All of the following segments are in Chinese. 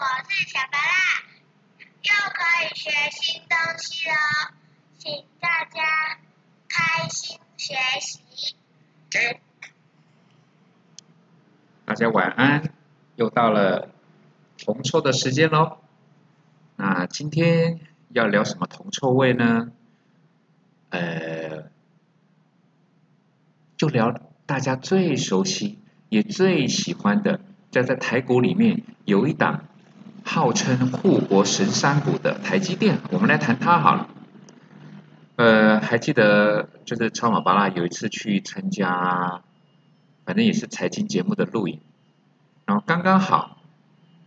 我是小白啦，又可以学新东西了，请大家开心学习。大家晚安，又到了铜臭的时间喽。那今天要聊什么铜臭味呢？呃，就聊大家最熟悉也最喜欢的，在在台股里面有一档号称护国神山股的台积电，我们来谈它好了。呃，还记得就是超马巴拉有一次去参加。反正也是财经节目的录影，然后刚刚好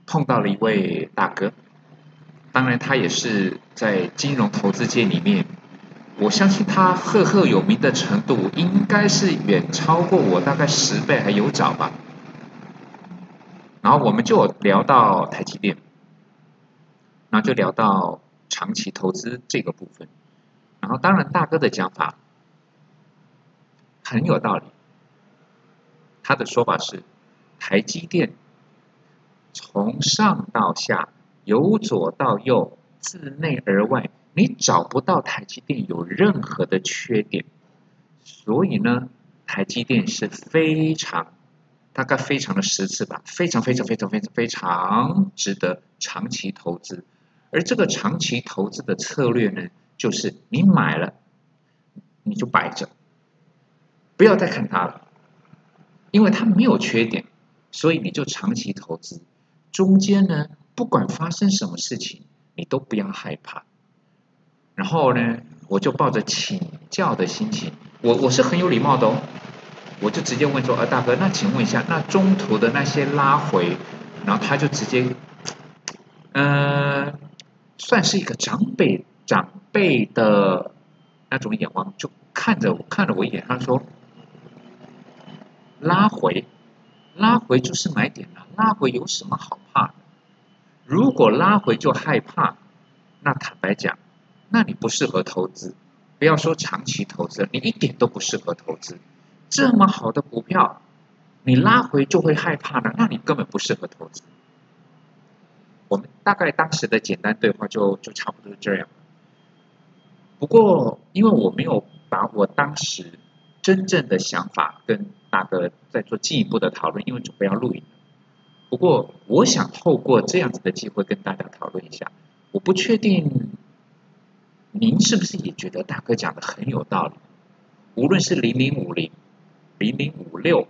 碰到了一位大哥，当然他也是在金融投资界里面，我相信他赫赫有名的程度应该是远超过我大概十倍还有找吧。然后我们就聊到台积电，然后就聊到长期投资这个部分，然后当然大哥的讲法很有道理。他的说法是，台积电从上到下，由左到右，自内而外，你找不到台积电有任何的缺点。所以呢，台积电是非常，大概非常的十次吧，非常非常非常非常非常值得长期投资。而这个长期投资的策略呢，就是你买了，你就摆着，不要再看它了。因为它没有缺点，所以你就长期投资。中间呢，不管发生什么事情，你都不要害怕。然后呢，我就抱着请教的心情，我我是很有礼貌的哦，我就直接问说：“啊，大哥，那请问一下，那中途的那些拉回，然后他就直接，嗯，算是一个长辈长辈的那种眼光，就看着我看了我一眼，他说。”拉回，拉回就是买点了。拉回有什么好怕的？如果拉回就害怕，那坦白讲，那你不适合投资。不要说长期投资，你一点都不适合投资。这么好的股票，你拉回就会害怕的，那你根本不适合投资。我们大概当时的简单对话就就差不多这样。不过，因为我没有把我当时真正的想法跟。大哥再做进一步的讨论，因为准备要录影。不过，我想透过这样子的机会跟大家讨论一下。我不确定您是不是也觉得大哥讲的很有道理。无论是零零五零、零零五六、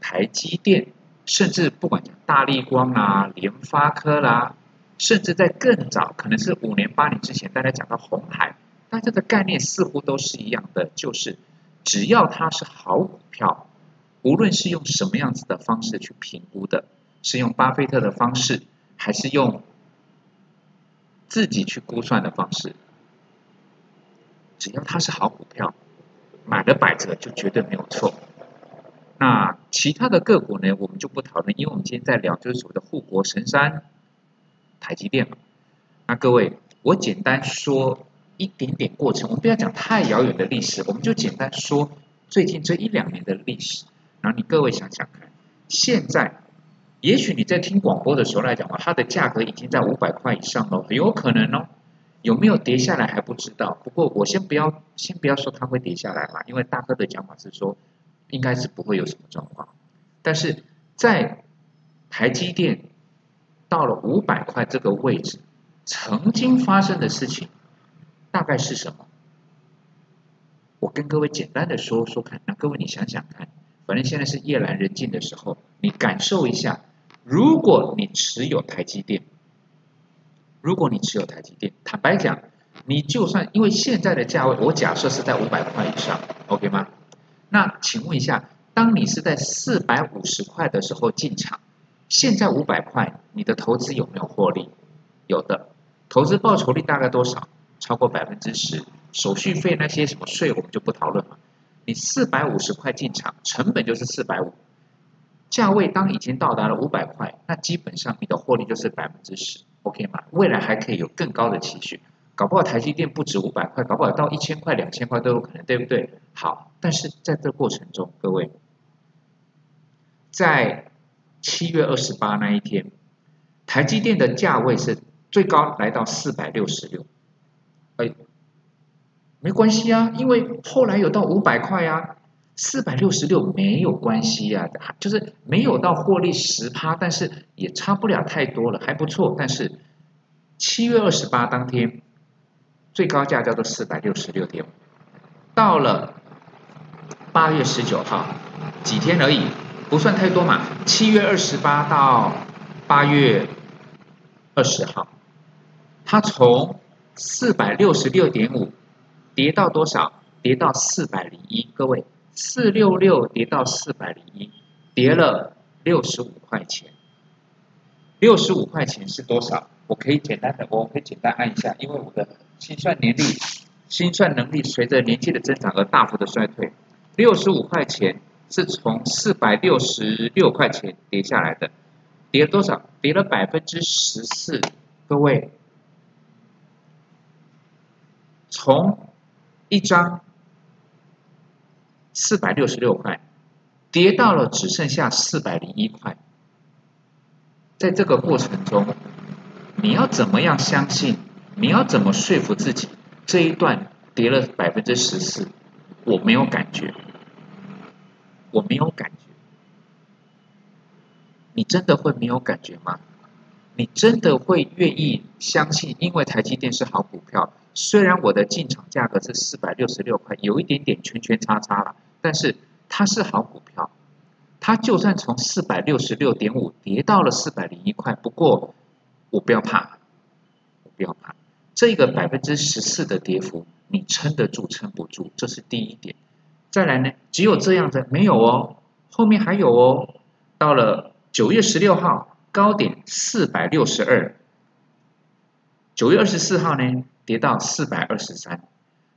台积电，甚至不管讲大立光啊、联发科啦，甚至在更早，可能是五年八年之前，大家讲到红海，大家的概念似乎都是一样的，就是只要它是好股票。无论是用什么样子的方式去评估的，是用巴菲特的方式，还是用自己去估算的方式，只要它是好股票，买了百折就绝对没有错。那其他的个股呢，我们就不讨论，因为我们今天在聊就是所谓的护国神山台积电嘛。那各位，我简单说一点点过程，我们不要讲太遥远的历史，我们就简单说最近这一两年的历史。然后你各位想想看，现在也许你在听广播的时候来讲话，它的价格已经在五百块以上了，有可能哦。有没有跌下来还不知道。不过我先不要先不要说它会跌下来嘛，因为大哥的讲法是说应该是不会有什么状况。但是在台积电到了五百块这个位置，曾经发生的事情大概是什么？我跟各位简单的说说看，那各位你想想看。反正现在是夜阑人静的时候，你感受一下，如果你持有台积电，如果你持有台积电，坦白讲，你就算因为现在的价位，我假设是在五百块以上，OK 吗？那请问一下，当你是在四百五十块的时候进场，现在五百块，你的投资有没有获利？有的，投资报酬率大概多少？超过百分之十，手续费那些什么税我们就不讨论了。你四百五十块进场，成本就是四百五，价位当已经到达了五百块，那基本上你的获利就是百分之十，OK 吗？未来还可以有更高的期许，搞不好台积电不止五百块，搞不好到一千块、两千块都有可能，对不对？好，但是在这过程中，各位，在七月二十八那一天，台积电的价位是最高来到四百六十六，哎，没关系啊，因为后来有到五百块啊，四百六十六没有关系啊，就是没有到获利十趴，但是也差不了太多了，还不错。但是七月二十八当天最高价叫做四百六十六点五，到了八月十九号几天而已，不算太多嘛。七月二十八到八月。二十号，它从四百六十六点五跌到多少？跌到四百零一。各位，四六六跌到四百零一，跌了六十五块钱。六十五块钱是多少？我可以简单的，我可以简单按一下，因为我的心算年历、心算能力随着年纪的增长而大幅的衰退。六十五块钱是从四百六十六块钱跌下来的。跌了多少？跌了百分之十四。各位，从一张四百六十六块跌到了只剩下四百零一块，在这个过程中，你要怎么样相信？你要怎么说服自己？这一段跌了百分之十四，我没有感觉，我没有感觉。你真的会没有感觉吗？你真的会愿意相信？因为台积电是好股票，虽然我的进场价格是四百六十六块，有一点点圈圈叉叉了，但是它是好股票。它就算从四百六十六点五跌到了四百零一块，不过我不要怕，我不要怕，这个百分之十四的跌幅，你撑得住撑不住？这是第一点。再来呢，只有这样的没有哦，后面还有哦，到了。九月十六号高点四百六十二，九月二十四号呢跌到四百二十三，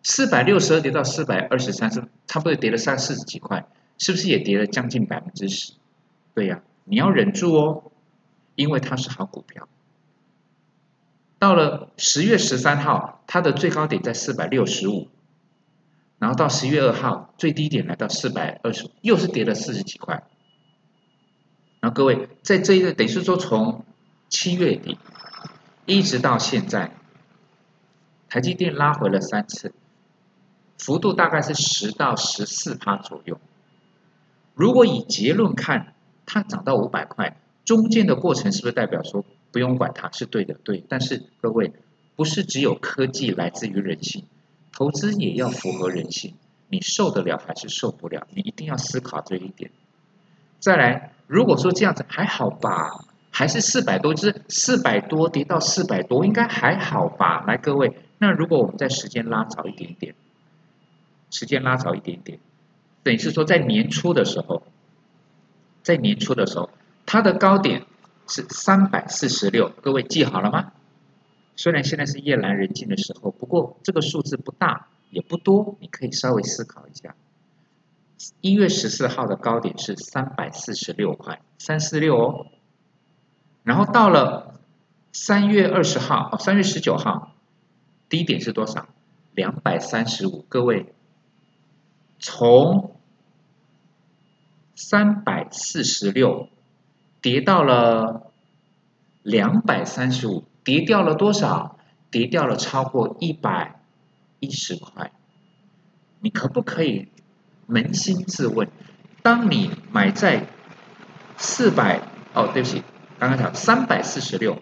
四百六十二跌到四百二十三是差不多跌了三四十几块，是不是也跌了将近百分之十？对呀，你要忍住哦，因为它是好股票。到了十月十三号，它的最高点在四百六十五，然后到十月二号最低点来到四百二十，又是跌了四十几块。然后各位，在这一个等于是说，从七月底一直到现在，台积电拉回了三次，幅度大概是十到十四趴左右。如果以结论看，它涨到五百块，中间的过程是不是代表说不用管它是对的？对。但是各位，不是只有科技来自于人性，投资也要符合人性，你受得了还是受不了？你一定要思考这一点。再来。如果说这样子还好吧，还是四百多，就是四百多跌到四百多，应该还好吧？来，各位，那如果我们在时间拉早一点点，时间拉早一点点，等于是说在年初的时候，在年初的时候，它的高点是三百四十六，各位记好了吗？虽然现在是夜阑人静的时候，不过这个数字不大也不多，你可以稍微思考一下。一月十四号的高点是三百四十六块，三四六哦。然后到了三月二十号哦，三月十九号，低点是多少？两百三十五。各位，从三百四十六跌到了两百三十五，跌掉了多少？跌掉了超过一百一十块。你可不可以？扪心自问，当你买在四百哦，对不起，刚刚讲三百四十六，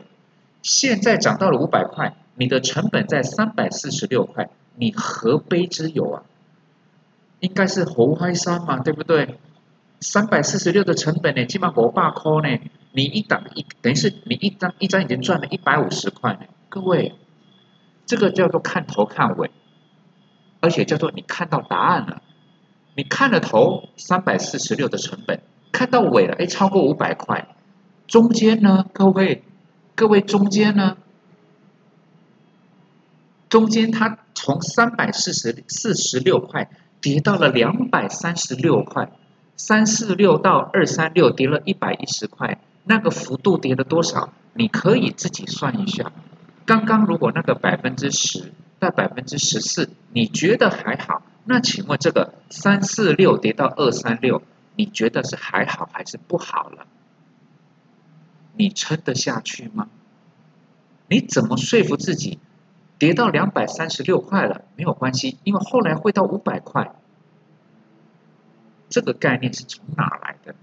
现在涨到了五百块，你的成本在三百四十六块，你何悲之有啊？应该是猴嗨山嘛，对不对？三百四十六的成本呢，起码五百块呢，你一档一等于是你一张一张已经赚了一百五十块呢。各位，这个叫做看头看尾，而且叫做你看到答案了。你看了头三百四十六的成本，看到尾了，哎，超过五百块，中间呢？各位，各位中间呢？中间它从三百四十四十六块跌到了两百三十六块，三四六到二三六跌了一百一十块，那个幅度跌了多少？你可以自己算一下。刚刚如果那个百分之十到百分之十四，你觉得还好？那请问这个三四六跌到二三六，你觉得是还好还是不好了？你撑得下去吗？你怎么说服自己，跌到两百三十六块了没有关系，因为后来会到五百块。这个概念是从哪来的？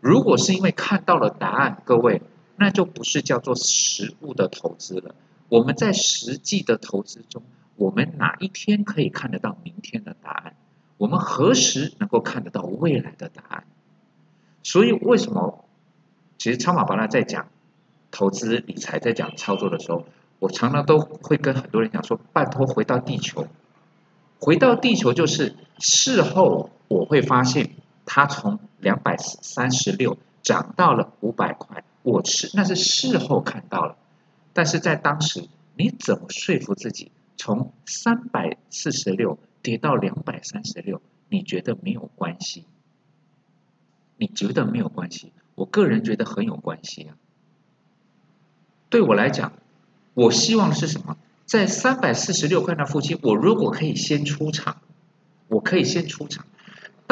如果是因为看到了答案，各位，那就不是叫做实物的投资了。我们在实际的投资中，我们哪一天可以看得到明天的答案？我们何时能够看得到未来的答案？所以，为什么？其实超马巴拉在讲投资理财，在讲操作的时候，我常常都会跟很多人讲说：拜托回到地球，回到地球就是事后。我会发现，它从两百三十六涨到了五百块，我是那是事后看到了，但是在当时，你怎么说服自己从三百四十六跌到两百三十六？你觉得没有关系？你觉得没有关系？我个人觉得很有关系啊。对我来讲，我希望是什么？在三百四十六块那附近，我如果可以先出场，我可以先出场。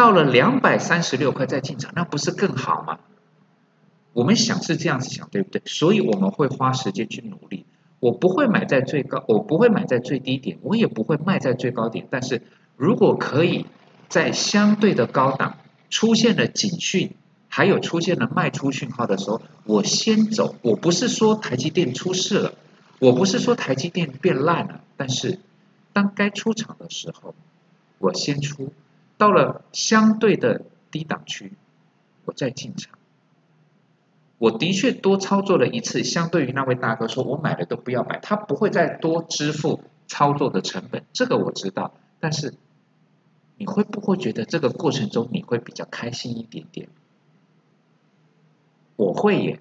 到了两百三十六块再进场，那不是更好吗？我们想是这样子想，对不对？所以我们会花时间去努力。我不会买在最高，我不会买在最低点，我也不会卖在最高点。但是如果可以在相对的高档出现了警讯，还有出现了卖出讯号的时候，我先走。我不是说台积电出事了，我不是说台积电变烂了，但是当该出场的时候，我先出。到了相对的低档区，我再进场。我的确多操作了一次，相对于那位大哥说，我买了都不要买，他不会再多支付操作的成本，这个我知道。但是你会不会觉得这个过程中你会比较开心一点点？我会耶。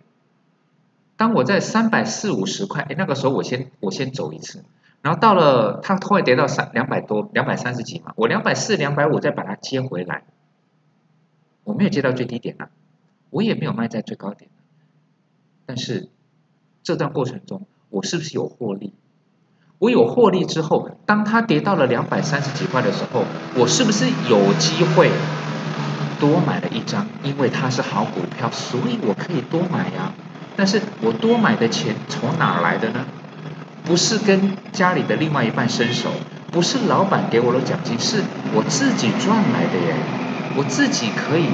当我在三百四五十块，哎，那个时候我先我先走一次。然后到了，它后来跌到三两百多，两百三十几嘛，我两百四、两百五再把它接回来，我没有接到最低点啊，我也没有卖在最高点，但是这段过程中，我是不是有获利？我有获利之后，当它跌到了两百三十几块的时候，我是不是有机会多买了一张？因为它是好股票，所以我可以多买呀。但是我多买的钱从哪来的呢？不是跟家里的另外一半伸手，不是老板给我的奖金，是我自己赚来的耶。我自己可以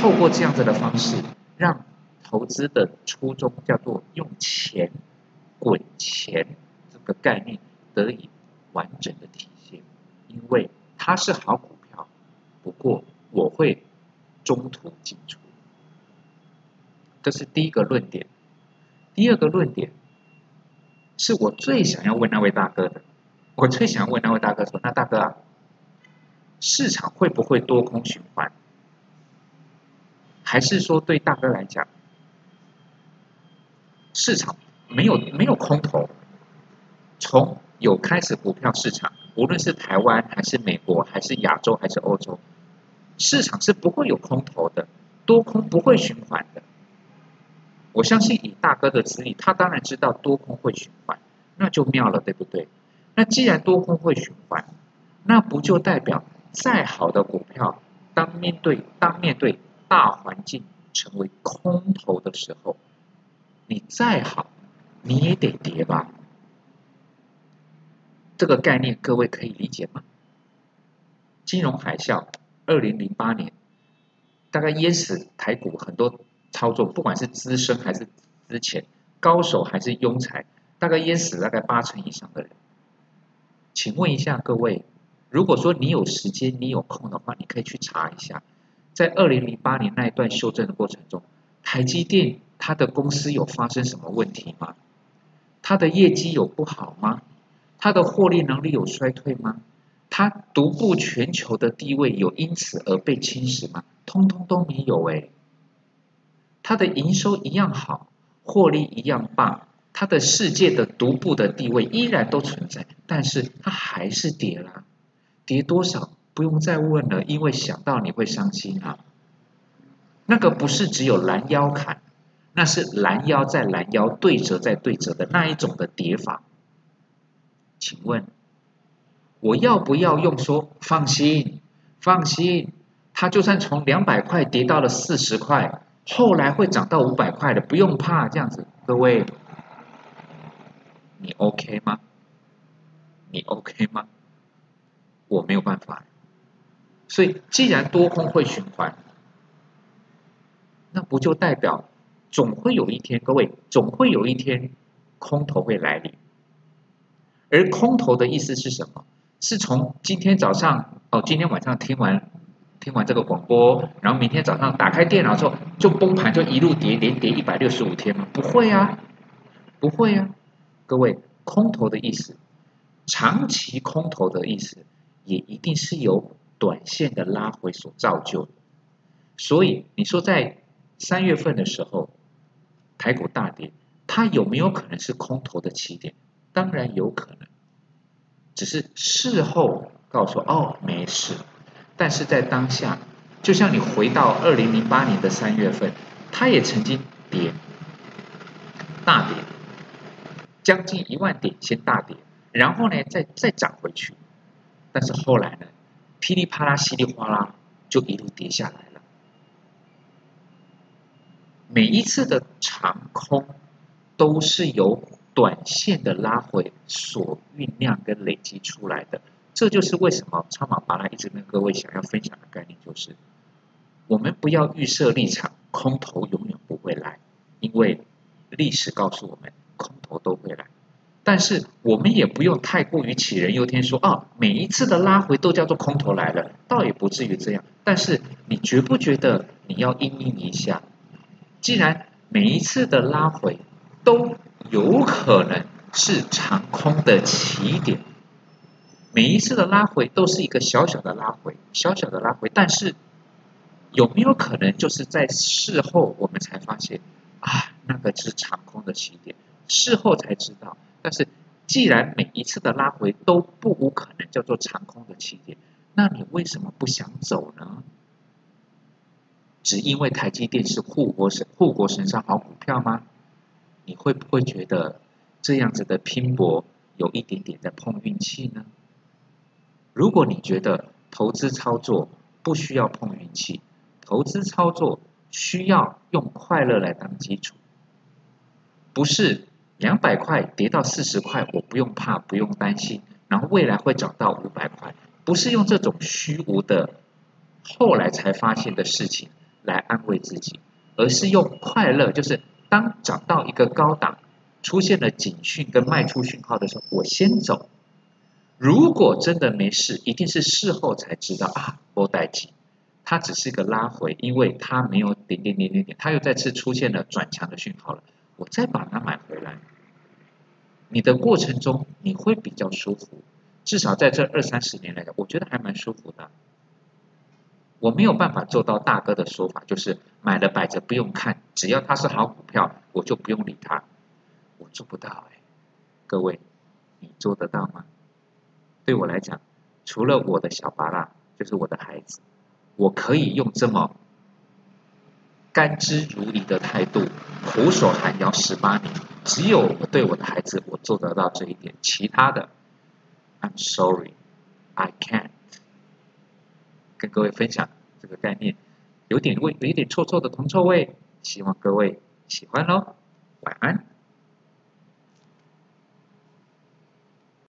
透过这样子的方式，让投资的初衷叫做用钱滚钱这个概念得以完整的体现。因为它是好股票，不过我会中途进出。这是第一个论点。第二个论点。是我最想要问那位大哥的，我最想问那位大哥说：“那大哥啊，市场会不会多空循环？还是说对大哥来讲，市场没有没有空头？从有开始股票市场，无论是台湾还是美国，还是亚洲还是欧洲，市场是不会有空头的，多空不会循环的。”我相信以大哥的资历，他当然知道多空会循环，那就妙了，对不对？那既然多空会循环，那不就代表再好的股票，当面对当面对大环境成为空头的时候，你再好你也得跌吧？这个概念各位可以理解吗？金融海啸，二零零八年，大概淹死台股很多。操作不管是资深还是之前高手还是庸才，大概淹死大概八成以上的人。请问一下各位，如果说你有时间你有空的话，你可以去查一下，在二零零八年那一段修正的过程中，台积电它的公司有发生什么问题吗？它的业绩有不好吗？它的获利能力有衰退吗？它独步全球的地位有因此而被侵蚀吗？通通都没有哎。它的营收一样好，获利一样棒，它的世界的独步的地位依然都存在，但是它还是跌了，跌多少不用再问了，因为想到你会伤心啊。那个不是只有拦腰砍，那是拦腰再拦腰对折再对折的那一种的跌法。请问我要不要用说放心，放心，它就算从两百块跌到了四十块。后来会涨到五百块的，不用怕，这样子，各位，你 OK 吗？你 OK 吗？我没有办法。所以，既然多空会循环，那不就代表总会有一天，各位总会有一天空头会来临。而空头的意思是什么？是从今天早上哦，今天晚上听完听完这个广播，然后明天早上打开电脑之后就崩盘，就一路跌，连跌一百六十五天吗？不会啊，不会啊。各位，空头的意思，长期空头的意思，也一定是由短线的拉回所造就。所以你说在三月份的时候，台股大跌，它有没有可能是空头的起点？当然有可能，只是事后告诉哦没事，但是在当下，就像你回到二零零八年的三月份，它也曾经跌，大跌，将近一万点先大跌，然后呢再再涨回去，但是后来呢，噼里啪啦稀里哗啦就一路跌下来了。每一次的长空都是由。短线的拉回所酝酿跟累积出来的，这就是为什么超马巴拉一直跟各位想要分享的概念，就是我们不要预设立场，空头永远不会来，因为历史告诉我们，空头都会来。但是我们也不用太过于杞人忧天，说啊，每一次的拉回都叫做空头来了，倒也不至于这样。但是你觉不觉得你要应应一下？既然每一次的拉回都有可能是长空的起点，每一次的拉回都是一个小小的拉回，小小的拉回。但是有没有可能就是在事后我们才发现啊，那个是长空的起点，事后才知道。但是既然每一次的拉回都不无可能叫做长空的起点，那你为什么不想走呢？只因为台积电是护国神、护国神山好股票吗？你会不会觉得这样子的拼搏有一点点在碰运气呢？如果你觉得投资操作不需要碰运气，投资操作需要用快乐来当基础，不是两百块跌到四十块，我不用怕，不用担心，然后未来会涨到五百块，不是用这种虚无的后来才发现的事情来安慰自己，而是用快乐，就是。当涨到一个高档，出现了警讯跟卖出讯号的时候，我先走。如果真的没事，一定是事后才知道啊，波带起，它只是一个拉回，因为它没有点点点点点，它又再次出现了转强的讯号了，我再把它买回来。你的过程中你会比较舒服，至少在这二三十年来讲，我觉得还蛮舒服的。我没有办法做到大哥的说法，就是买了摆着不用看，只要它是好股票，我就不用理它。我做不到哎，各位，你做得到吗？对我来讲，除了我的小巴拉，就是我的孩子，我可以用这么甘之如饴的态度，苦守寒窑十八年。只有我对我的孩子，我做得到这一点，其他的，I'm sorry, I can't。跟各位分享这个概念，有点味，有点臭臭的铜臭味，希望各位喜欢喽，晚安。